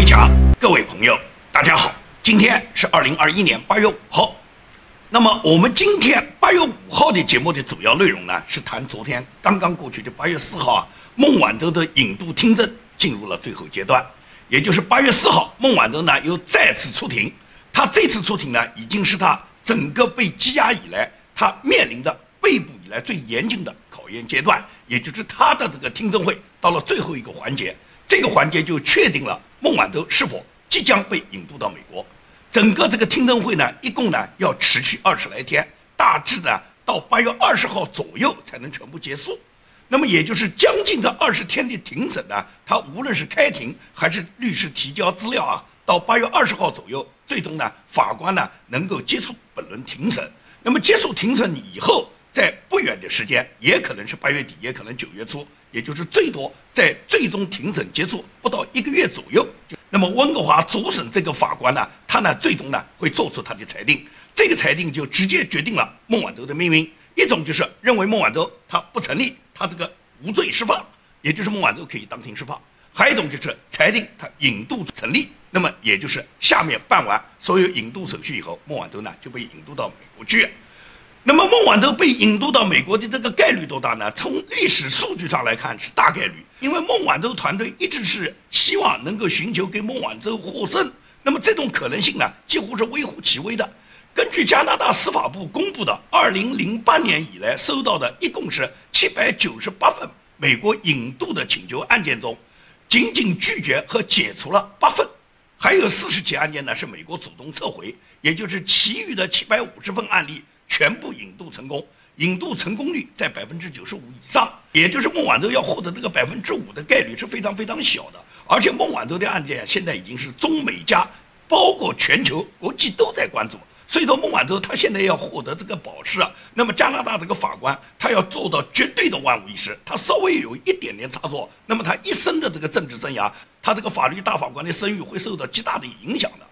崔强，各位朋友，大家好，今天是二零二一年八月五号。那么我们今天八月五号的节目的主要内容呢，是谈昨天刚刚过去的八月四号啊，孟晚舟的引渡听证进入了最后阶段，也就是八月四号，孟晚舟呢又再次出庭。他这次出庭呢，已经是他整个被羁押以来，他面临的被捕以来最严峻的考验阶段，也就是他的这个听证会到了最后一个环节。这个环节就确定了孟晚舟是否即将被引渡到美国。整个这个听证会呢，一共呢要持续二十来天，大致呢到八月二十号左右才能全部结束。那么也就是将近这二十天的庭审呢，他无论是开庭还是律师提交资料啊，到八月二十号左右，最终呢法官呢能够结束本轮庭审。那么结束庭审以后，在不远的时间，也可能是八月底，也可能九月初。也就是最多在最终庭审结束不到一个月左右，那么温哥华主审这个法官呢，他呢最终呢会做出他的裁定，这个裁定就直接决定了孟晚舟的命运。一种就是认为孟晚舟他不成立，他这个无罪释放，也就是孟晚舟可以当庭释放；还有一种就是裁定他引渡成立，那么也就是下面办完所有引渡手续以后，孟晚舟呢就被引渡到美国去。那么孟晚舟被引渡到美国的这个概率多大呢？从历史数据上来看是大概率，因为孟晚舟团队一直是希望能够寻求给孟晚舟获胜，那么这种可能性呢几乎是微乎其微的。根据加拿大司法部公布的2008年以来收到的一共是798份美国引渡的请求案件中，仅仅拒绝和解除了八份，还有四十起案件呢是美国主动撤回，也就是其余的750份案例。全部引渡成功，引渡成功率在百分之九十五以上，也就是孟晚舟要获得这个百分之五的概率是非常非常小的。而且孟晚舟的案件现在已经是中美加，包括全球国际都在关注。所以说孟晚舟他现在要获得这个保释啊，那么加拿大这个法官他要做到绝对的万无一失，他稍微有一点点差错，那么他一生的这个政治生涯，他这个法律大法官的声誉会受到极大的影响的。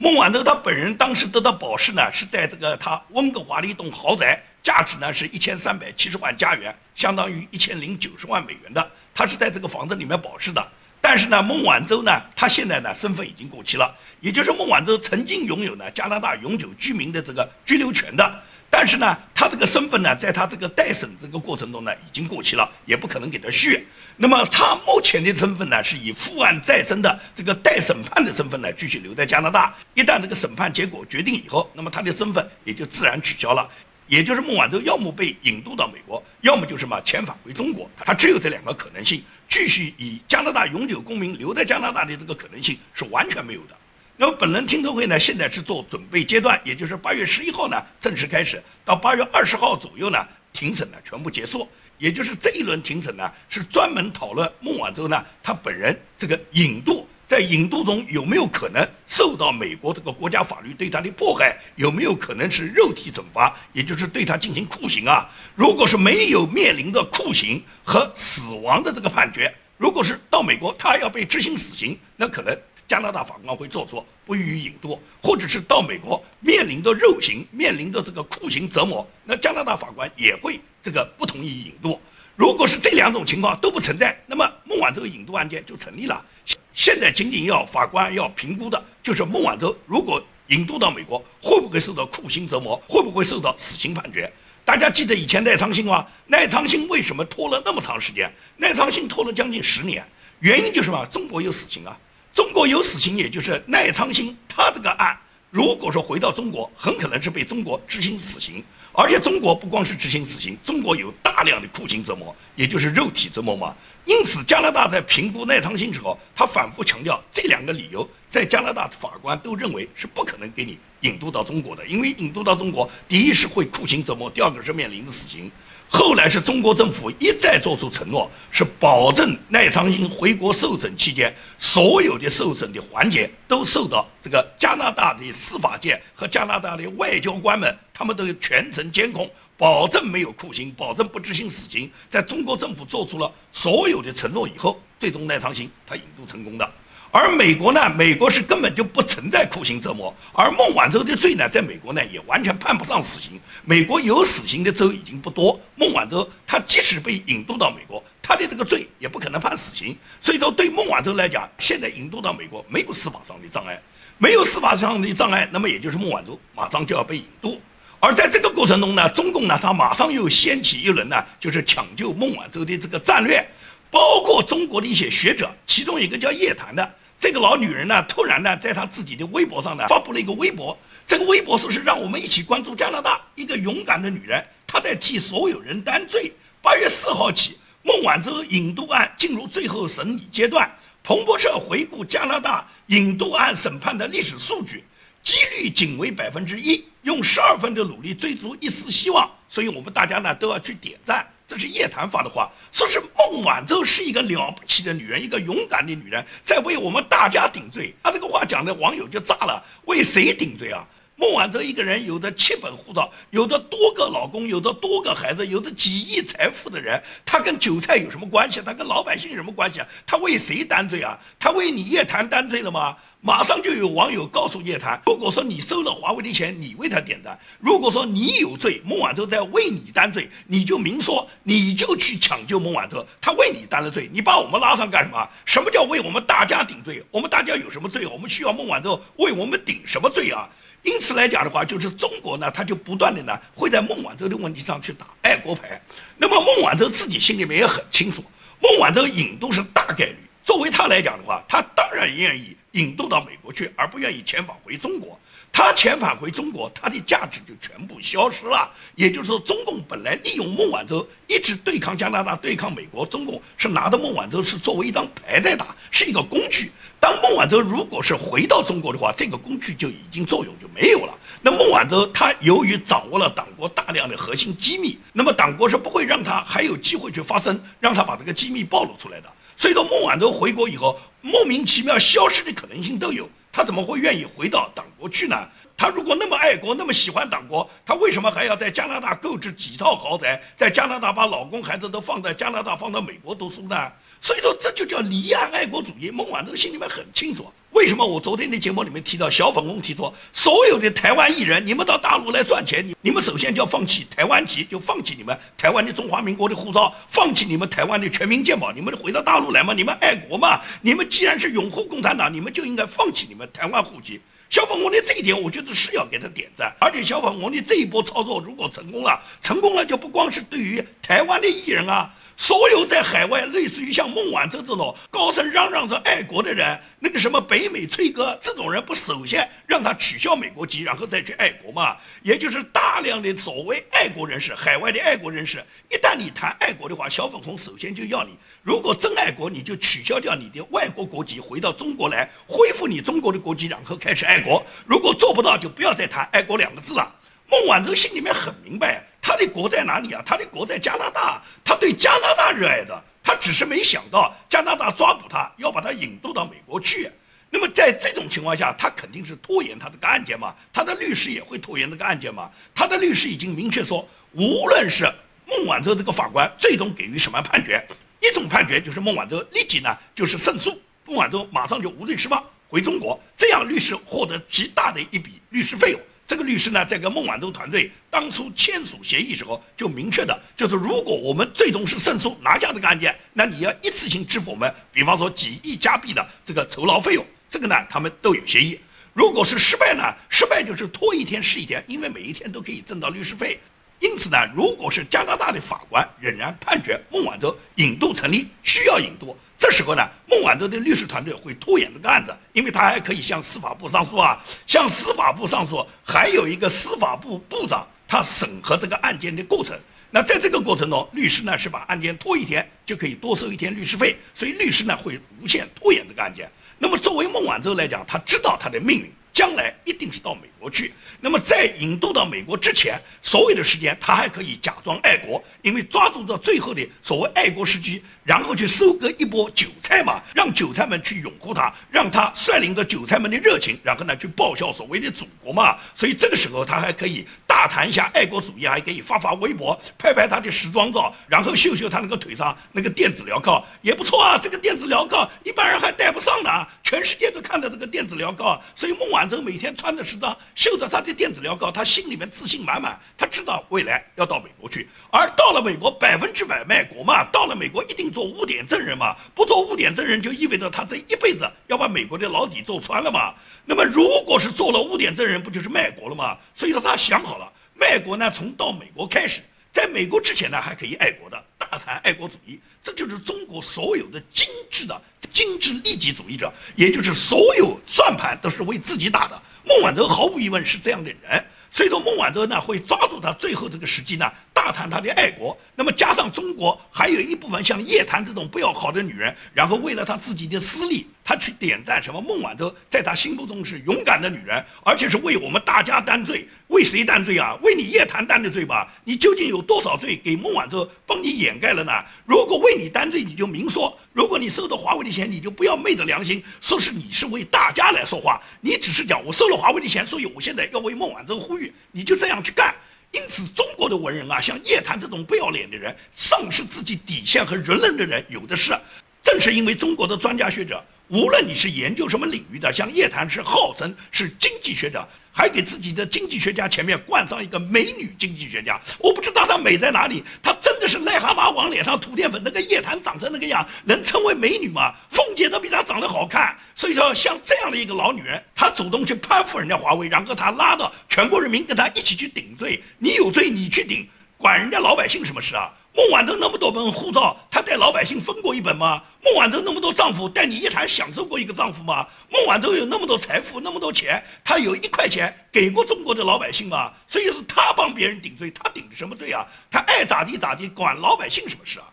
孟晚舟他本人当时得到保释呢，是在这个他温哥华的一栋豪宅，价值呢是一千三百七十万加元，相当于一千零九十万美元的。他是在这个房子里面保释的。但是呢，孟晚舟呢，她现在呢身份已经过期了，也就是孟晚舟曾经拥有呢加拿大永久居民的这个居留权的。但是呢，他这个身份呢，在他这个待审这个过程中呢，已经过期了，也不可能给他续。那么他目前的身份呢，是以负案在身的这个待审判的身份呢，继续留在加拿大。一旦这个审判结果决定以后，那么他的身份也就自然取消了。也就是孟晚舟要么被引渡到美国，要么就是嘛遣返回中国。他只有这两个可能性，继续以加拿大永久公民留在加拿大的这个可能性是完全没有的。那么本轮听证会呢，现在是做准备阶段，也就是八月十一号呢正式开始，到八月二十号左右呢庭审呢全部结束。也就是这一轮庭审呢是专门讨论孟晚舟呢他本人这个引渡，在引渡中有没有可能受到美国这个国家法律对他的迫害，有没有可能是肉体惩罚，也就是对他进行酷刑啊？如果是没有面临的酷刑和死亡的这个判决，如果是到美国他要被执行死刑，那可能。加拿大法官会做出不予引渡，或者是到美国面临的肉刑、面临的这个酷刑折磨，那加拿大法官也会这个不同意引渡。如果是这两种情况都不存在，那么孟晚舟引渡案件就成立了。现在仅仅要法官要评估的就是孟晚舟如果引渡到美国，会不会受到酷刑折磨，会不会受到死刑判决？大家记得以前赖昌星吗？赖昌星为什么拖了那么长时间？赖昌星拖了将近十年，原因就是什么？中国有死刑啊。中国有死刑，也就是赖昌星他这个案，如果说回到中国，很可能是被中国执行死刑。而且中国不光是执行死刑，中国有大量的酷刑折磨，也就是肉体折磨嘛。因此，加拿大在评估赖昌星时候，他反复强调这两个理由，在加拿大法官都认为是不可能给你引渡到中国的，因为引渡到中国，第一是会酷刑折磨，第二个是面临着死刑。后来是中国政府一再做出承诺，是保证赖昌星回国受审期间，所有的受审的环节都受到这个加拿大的司法界和加拿大的外交官们，他们都全程监控，保证没有酷刑，保证不执行死刑。在中国政府做出了所有的承诺以后，最终赖昌星他引渡成功的。而美国呢？美国是根本就不存在酷刑折磨，而孟晚舟的罪呢，在美国呢也完全判不上死刑。美国有死刑的州已经不多，孟晚舟他即使被引渡到美国。他的这个罪也不可能判死刑。所以说，对孟晚舟来讲，现在引渡到美国没有司法上的障碍，没有司法上的障碍，那么也就是孟晚舟马上就要被引渡。而在这个过程中呢，中共呢，他马上又掀起一轮呢，就是抢救孟晚舟的这个战略，包括中国的一些学者，其中一个叫叶檀的这个老女人呢，突然呢，在她自己的微博上呢，发布了一个微博，这个微博说是让我们一起关注加拿大一个勇敢的女人，她在替所有人担罪。八月四号起，孟晚舟引渡案进入最后审理阶段，彭博社回顾加拿大引渡案审判的历史数据。几率仅为百分之一，用十二分的努力追逐一丝希望，所以我们大家呢都要去点赞。是叶檀发的话，说是孟晚舟是一个了不起的女人，一个勇敢的女人，在为我们大家顶罪。他这个话讲的网友就炸了，为谁顶罪啊？孟晚舟一个人有的七本护照，有的多个老公，有的多个孩子，有的几亿财富的人，他跟韭菜有什么关系？他跟老百姓有什么关系啊？他为谁担罪啊？他为你叶檀担罪了吗？马上就有网友告诉叶檀，如果说你收了华为的钱，你为他点赞；如果说你有罪，孟晚舟在为你担罪，你就明说，你就去抢救孟晚舟，他为你担了罪，你把我们拉上干什么？什么叫为我们大家顶罪？我们大家有什么罪？我们需要孟晚舟为我们顶什么罪啊？因此来讲的话，就是中国呢，他就不断的呢会在孟晚舟的问题上去打爱国牌。那么孟晚舟自己心里面也很清楚，孟晚舟引渡是大概率。作为他来讲的话，他当然愿意。引渡到美国去，而不愿意遣返回中国。他遣返回中国，他的价值就全部消失了。也就是说，中共本来利用孟晚舟一直对抗加拿大、对抗美国，中共是拿着孟晚舟是作为一张牌在打，是一个工具。当孟晚舟如果是回到中国的话，这个工具就已经作用就没有了。那孟晚舟他由于掌握了党国大量的核心机密，那么党国是不会让他还有机会去发声，让他把这个机密暴露出来的。所以说，孟晚舟回国以后，莫名其妙消失的可能性都有。他怎么会愿意回到党国去呢？他如果那么爱国，那么喜欢党国，他为什么还要在加拿大购置几套豪宅，在加拿大把老公孩子都放在加拿大，放到美国读书呢？所以说，这就叫离岸爱国主义。孟晚舟心里面很清楚。为什么我昨天的节目里面提到小粉红提出，所有的台湾艺人，你们到大陆来赚钱，你你们首先就要放弃台湾籍，就放弃你们台湾的中华民国的护照，放弃你们台湾的全民健保，你们回到大陆来嘛？你们爱国嘛？你们既然是拥护共产党，你们就应该放弃你们台湾户籍。小粉红的这一点，我觉得是要给他点赞。而且小粉红的这一波操作如果成功了，成功了就不光是对于台湾的艺人啊。所有在海外类似于像孟晚舟这种高声嚷嚷着爱国的人，那个什么北美崔哥这种人，不首先让他取消美国籍，然后再去爱国吗？也就是大量的所谓爱国人士，海外的爱国人士，一旦你谈爱国的话，小粉红首先就要你，如果真爱国，你就取消掉你的外国国籍，回到中国来恢复你中国的国籍，然后开始爱国。如果做不到，就不要再谈爱国两个字了。孟晚舟心里面很明白。他的国在哪里啊？他的国在加拿大，他对加拿大热爱的，他只是没想到加拿大抓捕他，要把他引渡到美国去。那么在这种情况下，他肯定是拖延他这个案件嘛？他的律师也会拖延这个案件嘛？他的律师已经明确说，无论是孟晚舟这个法官最终给予什么判决，一种判决就是孟晚舟立即呢就是胜诉，孟晚舟马上就无罪释放回中国，这样律师获得极大的一笔律师费用。这个律师呢，在跟孟晚舟团队当初签署协议时候，就明确的，就是如果我们最终是胜诉拿下这个案件，那你要一次性支付我们，比方说几亿加币的这个酬劳费用。这个呢，他们都有协议。如果是失败呢，失败就是拖一天是一天，因为每一天都可以挣到律师费。因此呢，如果是加拿大的法官仍然判决孟晚舟引渡成立，需要引渡。这时候呢，孟晚舟的律师团队会拖延这个案子，因为他还可以向司法部上诉啊，向司法部上诉，还有一个司法部部长他审核这个案件的过程。那在这个过程中，律师呢是把案件拖一天就可以多收一天律师费，所以律师呢会无限拖延这个案件。那么作为孟晚舟来讲，他知道他的命运。将来一定是到美国去。那么在引渡到美国之前，所有的时间他还可以假装爱国，因为抓住到最后的所谓爱国时机，然后去收割一波韭菜嘛，让韭菜们去拥护他，让他率领着韭菜们的热情，然后呢去报效所谓的祖国嘛。所以这个时候他还可以大谈一下爱国主义，还可以发发微博，拍拍他的时装照，然后秀秀他那个腿上那个电子镣铐，也不错啊。这个电子镣铐一般人还戴不上呢，全世界都看到这个电子镣铐。所以孟晚舟每天穿着时装，秀着他的电子镣铐，他心里面自信满满，他知道未来要到美国去，而到了美国百分之百卖国嘛，到了美国一定做污点证人嘛，不做污点证人就意味着他这一辈子要把美国的牢底坐穿了嘛。那么如果是做了污点证人，不就是卖国了吗？所以说他想好。卖国呢，从到美国开始，在美国之前呢，还可以爱国的，大谈爱国主义，这就是中国所有的精致的精致利己主义者，也就是所有算盘都是为自己打的。孟晚舟毫无疑问是这样的人，所以说孟晚舟呢会抓住他最后这个时机呢，大谈他的爱国。那么加上中国还有一部分像叶檀这种不要好的女人，然后为了他自己的私利。他去点赞什么？孟晚舟在他心目中是勇敢的女人，而且是为我们大家担罪。为谁担罪啊？为你叶檀担的罪吧？你究竟有多少罪给孟晚舟帮你掩盖了呢？如果为你担罪，你就明说；如果你收到华为的钱，你就不要昧着良心说是你是为大家来说话。你只是讲我收了华为的钱，所以我现在要为孟晚舟呼吁，你就这样去干。因此，中国的文人啊，像叶檀这种不要脸的人，丧失自己底线和人伦的人有的是。正是因为中国的专家学者。无论你是研究什么领域的，像叶檀是号称是经济学者，还给自己的经济学家前面冠上一个美女经济学家。我不知道她美在哪里，她真的是癞蛤蟆往脸上涂淀粉。那个叶檀长成那个样，能称为美女吗？凤姐都比她长得好看。所以说，像这样的一个老女人，她主动去攀附人家华为，然后她拉到全国人民跟她一起去顶罪。你有罪你去顶，管人家老百姓什么事啊？孟晚舟那么多本护照，她带老百姓分过一本吗？孟晚舟那么多丈夫，带你一谈享受过一个丈夫吗？孟晚舟有那么多财富，那么多钱，她有一块钱给过中国的老百姓吗？所以是她帮别人顶罪，她顶的什么罪啊？她爱咋地咋地，管老百姓什么事啊？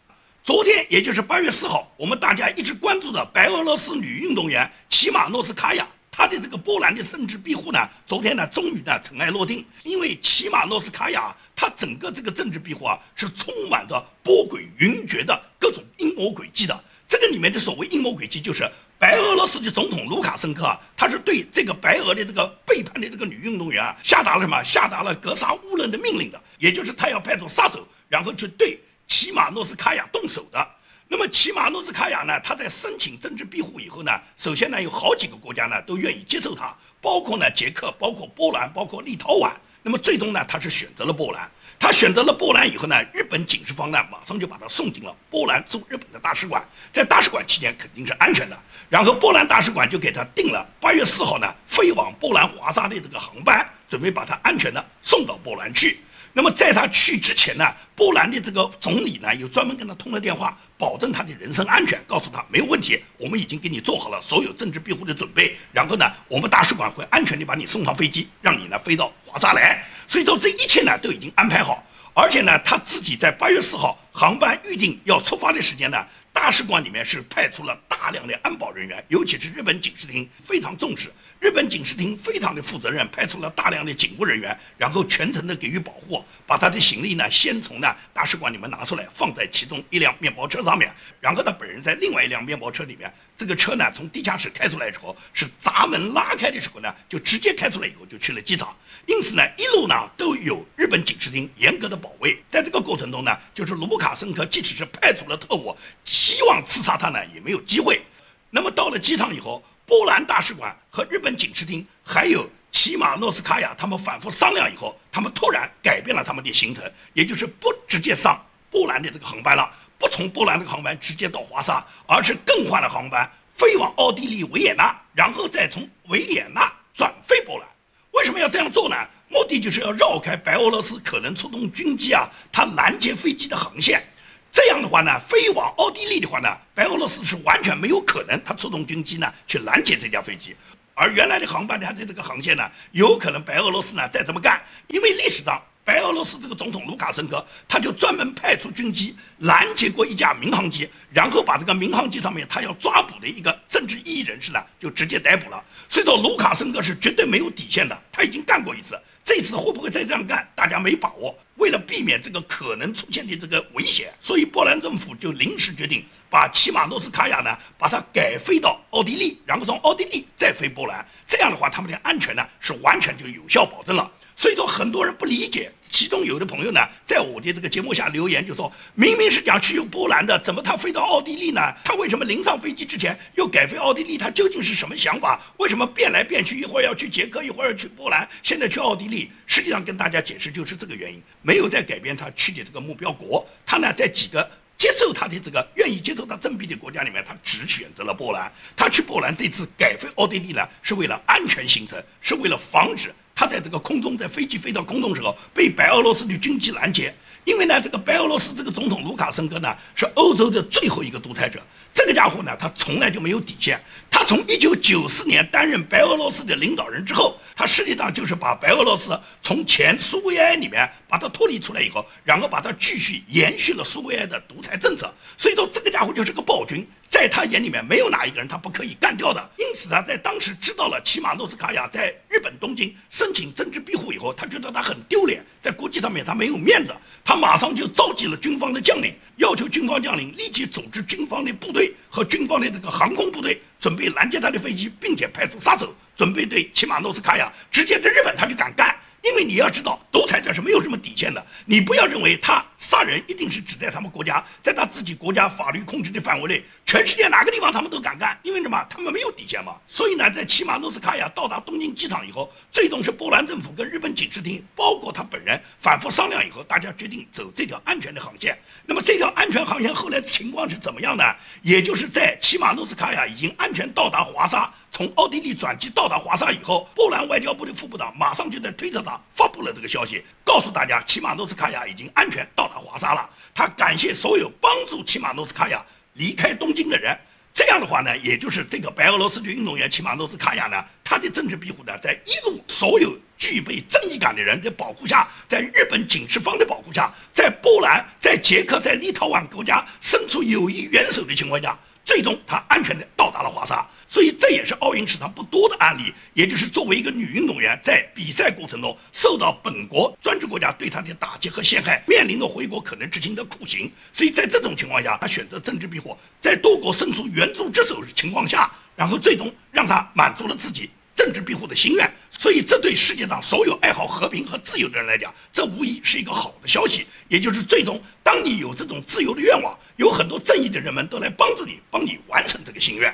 昨天，也就是八月四号，我们大家一直关注的白俄罗斯女运动员齐马诺斯卡娅。他的这个波兰的政治庇护呢，昨天呢终于呢尘埃落定。因为齐马诺斯卡娅，他整个这个政治庇护啊，是充满着波诡云谲的各种阴谋诡计的。这个里面的所谓阴谋诡计，就是白俄罗斯的总统卢卡申科啊，他是对这个白俄的这个背叛的这个女运动员啊，下达了什么？下达了格杀勿论的命令的，也就是他要派出杀手，然后去对齐马诺斯卡娅动手的。那么齐马诺斯卡娅呢？他在申请政治庇护以后呢，首先呢，有好几个国家呢都愿意接受他，包括呢捷克，包括波兰，包括立陶宛。那么最终呢，他是选择了波兰。他选择了波兰以后呢，日本警视方呢马上就把他送进了波兰驻日本的大使馆，在大使馆期间肯定是安全的。然后波兰大使馆就给他定了八月四号呢飞往波兰华沙的这个航班，准备把他安全的送到波兰去。那么在他去之前呢，波兰的这个总理呢，又专门跟他通了电话，保证他的人身安全，告诉他没有问题，我们已经给你做好了所有政治庇护的准备。然后呢，我们大使馆会安全地把你送上飞机，让你呢飞到华沙来。所以说这一切呢都已经安排好，而且呢他自己在八月四号航班预定要出发的时间呢。大使馆里面是派出了大量的安保人员，尤其是日本警视厅非常重视。日本警视厅非常的负责任，派出了大量的警务人员，然后全程的给予保护，把他的行李呢先从呢大使馆里面拿出来，放在其中一辆面包车上面，然后他本人在另外一辆面包车里面。这个车呢从地下室开出来之后，是闸门拉开的时候呢，就直接开出来以后就去了机场。因此呢，一路呢都有日本警视厅严格的保卫。在这个过程中呢，就是卢布卡申科即使是派出了特务。希望刺杀他呢也没有机会。那么到了机场以后，波兰大使馆和日本警视厅还有齐马诺斯卡娅他们反复商量以后，他们突然改变了他们的行程，也就是不直接上波兰的这个航班了，不从波兰的航班直接到华沙，而是更换了航班飞往奥地利维也纳，然后再从维也纳转飞波兰。为什么要这样做呢？目的就是要绕开白俄罗斯可能出动军机啊，它拦截飞机的航线。这样的话呢，飞往奥地利的话呢，白俄罗斯是完全没有可能他出动军机呢去拦截这架飞机，而原来的航班呢它的这个航线呢，有可能白俄罗斯呢再这么干，因为历史上白俄罗斯这个总统卢卡申科他就专门派出军机拦截过一架民航机，然后把这个民航机上面他要抓捕的一个政治异议人士呢就直接逮捕了。所以说卢卡申科是绝对没有底线的，他已经干过一次，这次会不会再这样干，大家没把握。为了避免这个可能出现的这个危险，所以波兰政府就临时决定把骑马诺斯卡娅呢，把它改飞到奥地利，然后从奥地利再飞波兰。这样的话，他们的安全呢是完全就有效保证了。所以说，很多人不理解，其中有的朋友呢，在我的这个节目下留言，就说明明是讲去波兰的，怎么他飞到奥地利呢？他为什么临上飞机之前又改飞奥地利？他究竟是什么想法？为什么变来变去？一会儿要去捷克，一会儿要去波兰，现在去奥地利？实际上跟大家解释就是这个原因，没有在改变他去的这个目标国。他呢，在几个接受他的这个愿意接受他政币的国家里面，他只选择了波兰。他去波兰这次改飞奥地利呢，是为了安全行程，是为了防止。他在这个空中，在飞机飞到空中时候，被白俄罗斯的军机拦截。因为呢，这个白俄罗斯这个总统卢卡申科呢，是欧洲的最后一个独裁者。这个家伙呢，他从来就没有底线。他从一九九四年担任白俄罗斯的领导人之后，他实际上就是把白俄罗斯从前苏维埃里面把它脱离出来以后，然后把它继续延续了苏维埃的独裁政策。所以说，这个家伙就是个暴君。在他眼里面，没有哪一个人他不可以干掉的。因此，他在当时知道了齐马诺斯卡娅在日本东京申请政治庇护以后，他觉得他很丢脸，在国际上面他没有面子，他马上就召集了军方的将领，要求军方将领立即组织军方的部队和军方的这个航空部队，准备拦截他的飞机，并且派出杀手，准备对齐马诺斯卡娅直接在日本他就敢干。因为你要知道，独裁者是没有什么底线的。你不要认为他杀人一定是只在他们国家，在他自己国家法律控制的范围内，全世界哪个地方他们都敢干。因为什么？他们没有底线嘛。所以呢，在骑马诺斯卡娅到达东京机场以后，最终是波兰政府跟日本警视厅，包括他本人反复商量以后，大家决定走这条安全的航线。那么这条安全航线后来情况是怎么样呢？也就是在骑马诺斯卡娅已经安全到达华沙。从奥地利转机到达华沙以后，波兰外交部的副部长马上就在推特上发布了这个消息，告诉大家齐马诺斯卡娅已经安全到达华沙了。他感谢所有帮助齐马诺斯卡娅离开东京的人。这样的话呢，也就是这个白俄罗斯的运动员齐马诺斯卡娅呢，他的政治庇护呢，在一路所有具备正义感的人的保护下，在日本警视方的保护下，在波兰、在捷克、在立陶宛国家伸出友谊援手的情况下，最终他安全的到达了华沙。所以这也是奥运史上不多的案例，也就是作为一个女运动员，在比赛过程中受到本国专制国家对她的打击和陷害，面临着回国可能执行的酷刑。所以在这种情况下，她选择政治庇护，在多国伸出援助之手的情况下，然后最终让她满足了自己政治庇护的心愿。所以这对世界上所有爱好和平和自由的人来讲，这无疑是一个好的消息。也就是最终，当你有这种自由的愿望，有很多正义的人们都来帮助你，帮你完成这个心愿。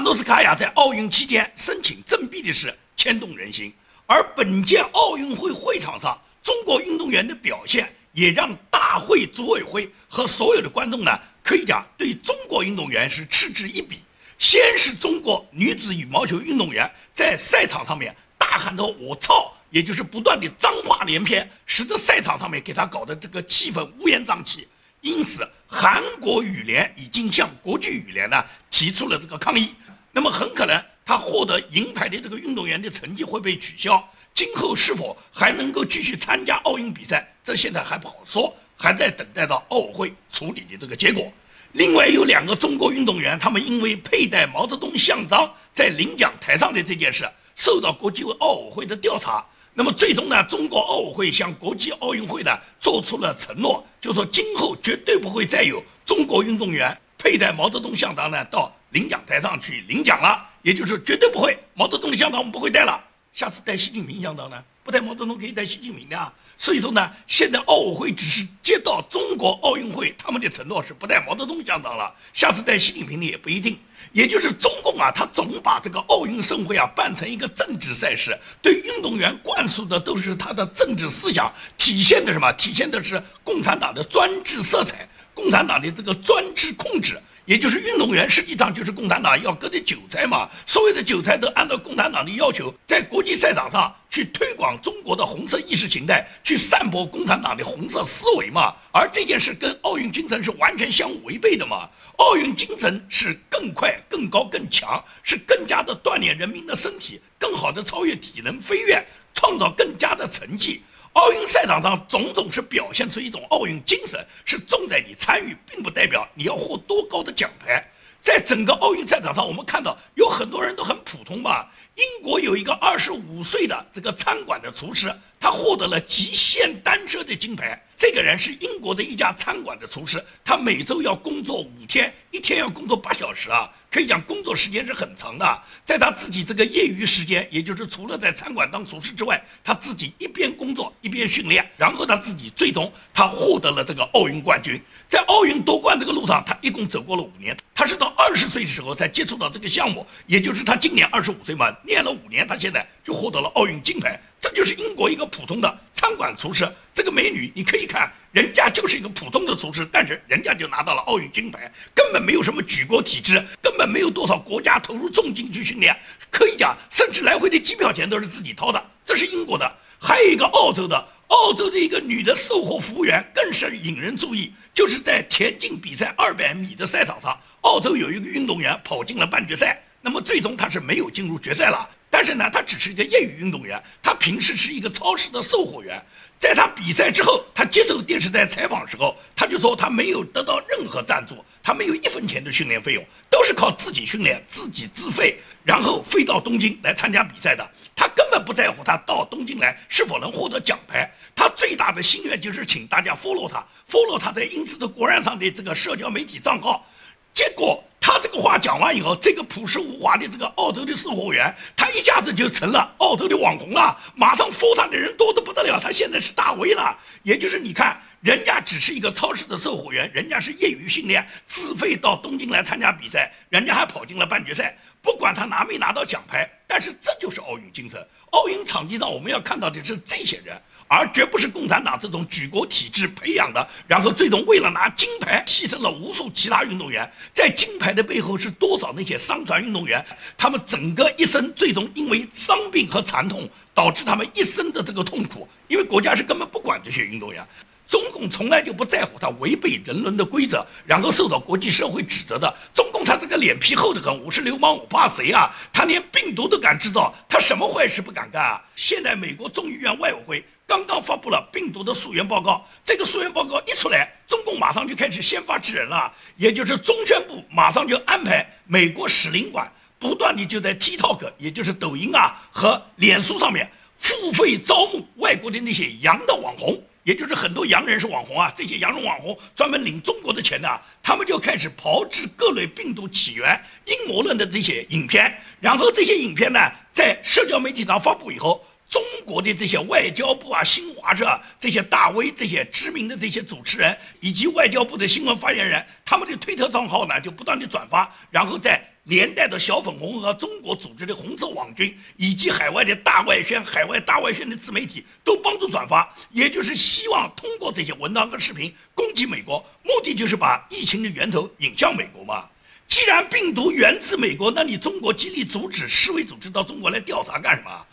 诺斯卡娅在奥运期间申请赠币的事牵动人心，而本届奥运会会场上中国运动员的表现也让大会组委会和所有的观众呢，可以讲对中国运动员是嗤之以鼻。先是中国女子羽毛球运动员在赛场上面大喊着“我操”，也就是不断的脏话连篇，使得赛场上面给他搞得这个气氛乌烟瘴气。因此，韩国羽联已经向国际羽联呢提出了这个抗议。那么，很可能他获得银牌的这个运动员的成绩会被取消，今后是否还能够继续参加奥运比赛，这现在还不好说，还在等待到奥委会处理的这个结果。另外，有两个中国运动员，他们因为佩戴毛泽东像章在领奖台上的这件事，受到国际奥委会的调查。那么最终呢，中国奥委会向国际奥运会呢做出了承诺，就说今后绝对不会再有中国运动员佩戴毛泽东像章呢到领奖台上去领奖了，也就是绝对不会，毛泽东的像章我们不会带了，下次带习近平像章呢？不带毛泽东可以带习近平的啊。所以说呢，现在奥委会只是接到中国奥运会他们的承诺是不带毛泽东像章了，下次带习近平的也不一定。也就是中共啊，他总把这个奥运盛会啊办成一个政治赛事，对运动员灌输的都是他的政治思想，体现的什么？体现的是共产党的专制色彩，共产党的这个专制控制。也就是运动员实际上就是共产党要割的韭菜嘛，所有的韭菜都按照共产党的要求，在国际赛场上去推广中国的红色意识形态，去散播共产党的红色思维嘛。而这件事跟奥运精神是完全相违背的嘛。奥运精神是更快、更高、更强，是更加的锻炼人民的身体，更好的超越体能飞跃，创造更加的成绩。奥运赛场上种种是表现出一种奥运精神，是重在你参与，并不代表你要获多高的奖牌。在整个奥运赛场上，我们看到有很多人都很普通吧。英国有一个二十五岁的这个餐馆的厨师，他获得了极限单车的金牌。这个人是英国的一家餐馆的厨师，他每周要工作五天，一天要工作八小时啊，可以讲工作时间是很长的。在他自己这个业余时间，也就是除了在餐馆当厨师之外，他自己一边工作一边训练，然后他自己最终他获得了这个奥运冠军。在奥运夺冠这个路上，他一共走过了五年。他是到二十岁的时候才接触到这个项目，也就是他今年二十五岁嘛，练了五年，他现在就获得了奥运金牌。这就是英国一个普通的餐馆厨师，这个美女你可以看，人家就是一个普通的厨师，但是人家就拿到了奥运金牌，根本没有什么举国体制，根本没有多少国家投入重金去训练，可以讲，甚至来回的机票钱都是自己掏的。这是英国的，还有一个澳洲的，澳洲的一个女的售货服务员更是引人注意，就是在田径比赛二百米的赛场上，澳洲有一个运动员跑进了半决赛，那么最终他是没有进入决赛了。但是呢，他只是一个业余运动员，他平时是一个超市的售货员。在他比赛之后，他接受电视台采访时候，他就说他没有得到任何赞助，他没有一分钱的训练费用，都是靠自己训练、自己自费，然后飞到东京来参加比赛的。他根本不在乎他到东京来是否能获得奖牌，他最大的心愿就是请大家 follow 他，follow 他在英斯的国然上的这个社交媒体账号。结果他这个话讲完以后，这个朴实无华的这个澳洲的售货员，他一下子就成了澳洲的网红了，马上 follow 他的人多得不得了，他现在是大 V 了。也就是你看，人家只是一个超市的售货员，人家是业余训练，自费到东京来参加比赛，人家还跑进了半决赛。不管他拿没拿到奖牌，但是这就是奥运精神。奥运场地上我们要看到的是这些人。而绝不是共产党这种举国体制培养的，然后最终为了拿金牌牺牲了无数其他运动员。在金牌的背后是多少那些伤残运动员？他们整个一生最终因为伤病和残痛导致他们一生的这个痛苦。因为国家是根本不管这些运动员，中共从来就不在乎他违背人伦的规则，然后受到国际社会指责的。中共他这个脸皮厚得很，我是流氓，我怕谁啊？他连病毒都敢制造，他什么坏事不敢干啊？现在美国众议院外委会。刚刚发布了病毒的溯源报告，这个溯源报告一出来，中共马上就开始先发制人了，也就是中宣部马上就安排美国使领馆不断的就在 TikTok，也就是抖音啊和脸书上面付费招募外国的那些洋的网红，也就是很多洋人是网红啊，这些洋人网红专门领中国的钱的，他们就开始炮制各类病毒起源阴谋论的这些影片，然后这些影片呢在社交媒体上发布以后。中国的这些外交部啊、新华社这些大 V、这些知名的这些主持人，以及外交部的新闻发言人，他们的推特账号呢，就不断的转发，然后再连带的小粉红和中国组织的红色网军，以及海外的大外宣、海外大外宣的自媒体都帮助转发，也就是希望通过这些文章和视频攻击美国，目的就是把疫情的源头引向美国嘛。既然病毒源自美国，那你中国极力阻止世卫组织到中国来调查干什么？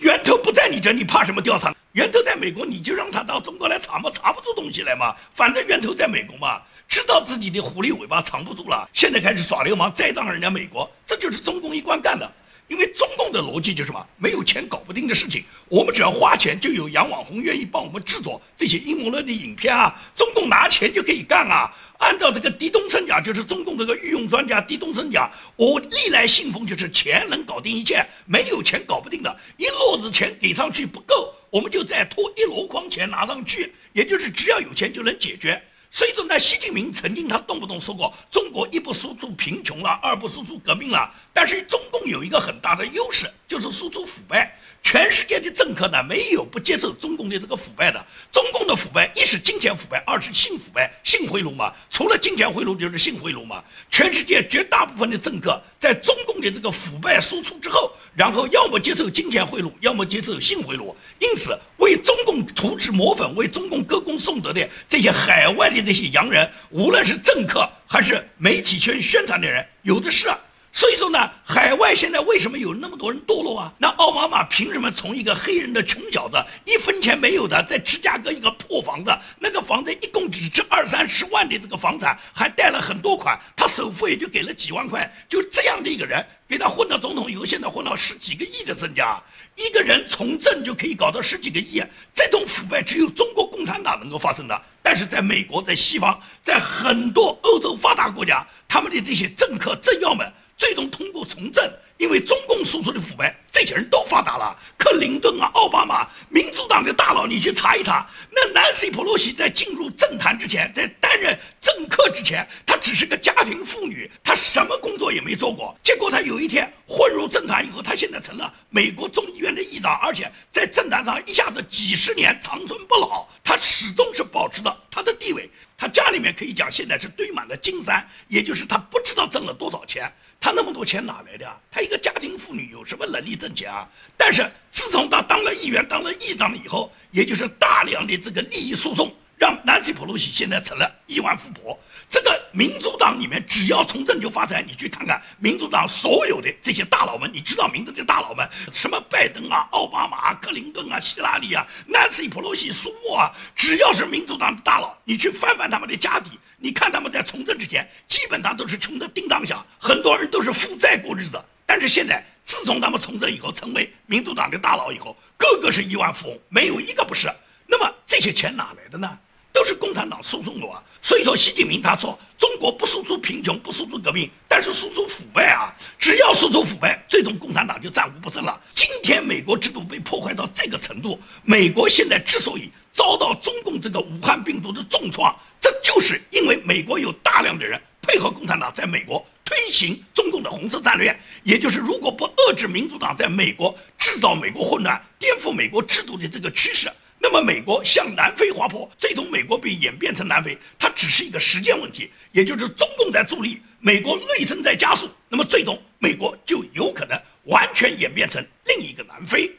源头不在你这，你怕什么调查？源头在美国，你就让他到中国来查嘛，查不出东西来嘛。反正源头在美国嘛，知道自己的狐狸尾巴藏不住了，现在开始耍流氓，栽赃人家美国，这就是中共一贯干的。因为中共的逻辑就是什么？没有钱搞不定的事情，我们只要花钱，就有洋网红愿意帮我们制作这些阴谋论的影片啊。中共拿钱就可以干啊。按照这个狄东升讲，就是中共这个御用专家狄东升讲，我历来信奉就是钱能搞定一切，没有钱搞不定的。一摞子钱给上去不够，我们就再拖一箩筐钱拿上去，也就是只要有钱就能解决。所以说呢，习近平曾经他动不动说过，中国一不输出贫穷了，二不输出革命了。但是中共有一个很大的优势，就是输出腐败。全世界的政客呢，没有不接受中共的这个腐败的。中共的腐败，一是金钱腐败，二是性腐败、性贿赂嘛。除了金钱贿赂，就是性贿赂嘛。全世界绝大部分的政客，在中共的这个腐败输出之后，然后要么接受金钱贿赂，要么接受性贿赂。因此，为中共涂脂抹粉、为中共歌功颂德的这些海外的这些洋人，无论是政客还是媒体圈宣传的人，有的是。所以说呢，海外现在为什么有那么多人堕落啊？那奥巴马凭什么从一个黑人的穷小子，一分钱没有的，在芝加哥一个破房子，那个房子一共只值二三十万的这个房产，还贷了很多款，他首付也就给了几万块，就这样的一个人，给他混到总统以后，现在混到十几个亿的身家，一个人从政就可以搞到十几个亿，这种腐败只有中国共产党能够发生的。但是在美国，在西方，在很多欧洲发达国家，他们的这些政客政要们，最终通过从政。因为中共输出的腐败，这些人都发达了。克林顿啊，奥巴马，民主党的大佬，你去查一查。那南希·普洛西在进入政坛之前，在担任政客之前，她只是个家庭妇女，她什么工作也没做过。结果她有一天混入政坛以后，她现在成了美国众议院的议长，而且在政坛上一下子几十年长春不老，她始终是保持着她的地位。她家里面可以讲现在是堆满了金山，也就是她道挣了多少钱。他那么多钱哪来的啊？他一个家庭妇女有什么能力挣钱啊？但是自从他当了议员、当了议长以后，也就是大量的这个利益输送。让南希·普洛西现在成了亿万富婆。这个民主党里面，只要从政就发财。你去看看民主党所有的这些大佬们，你知道名字的大佬们，什么拜登啊、奥巴马、克林顿啊、希拉里啊、南希·普洛西、苏莫啊，只要是民主党的大佬，你去翻翻他们的家底，你看他们在从政之前，基本上都是穷得叮当响，很多人都是负债过日子。但是现在，自从他们从政以后，成为民主党的大佬以后，个个是亿万富翁，没有一个不是。那么这些钱哪来的呢？都是共产党输送的啊！所以说，习近平他说中国不输出贫穷，不输出革命，但是输出腐败啊！只要输出腐败，最终共产党就战无不胜了。今天美国制度被破坏到这个程度，美国现在之所以遭到中共这个武汉病毒的重创，这就是因为美国有大量的人配合共产党在美国推行中共的红色战略，也就是如果不遏制民主党在美国制造美国混乱、颠覆美国制度的这个趋势。那么，美国向南非滑坡，最终美国被演变成南非，它只是一个时间问题。也就是中共在助力，美国内生在加速，那么最终美国就有可能完全演变成另一个南非。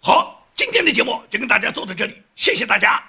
好，今天的节目就跟大家做到这里，谢谢大家。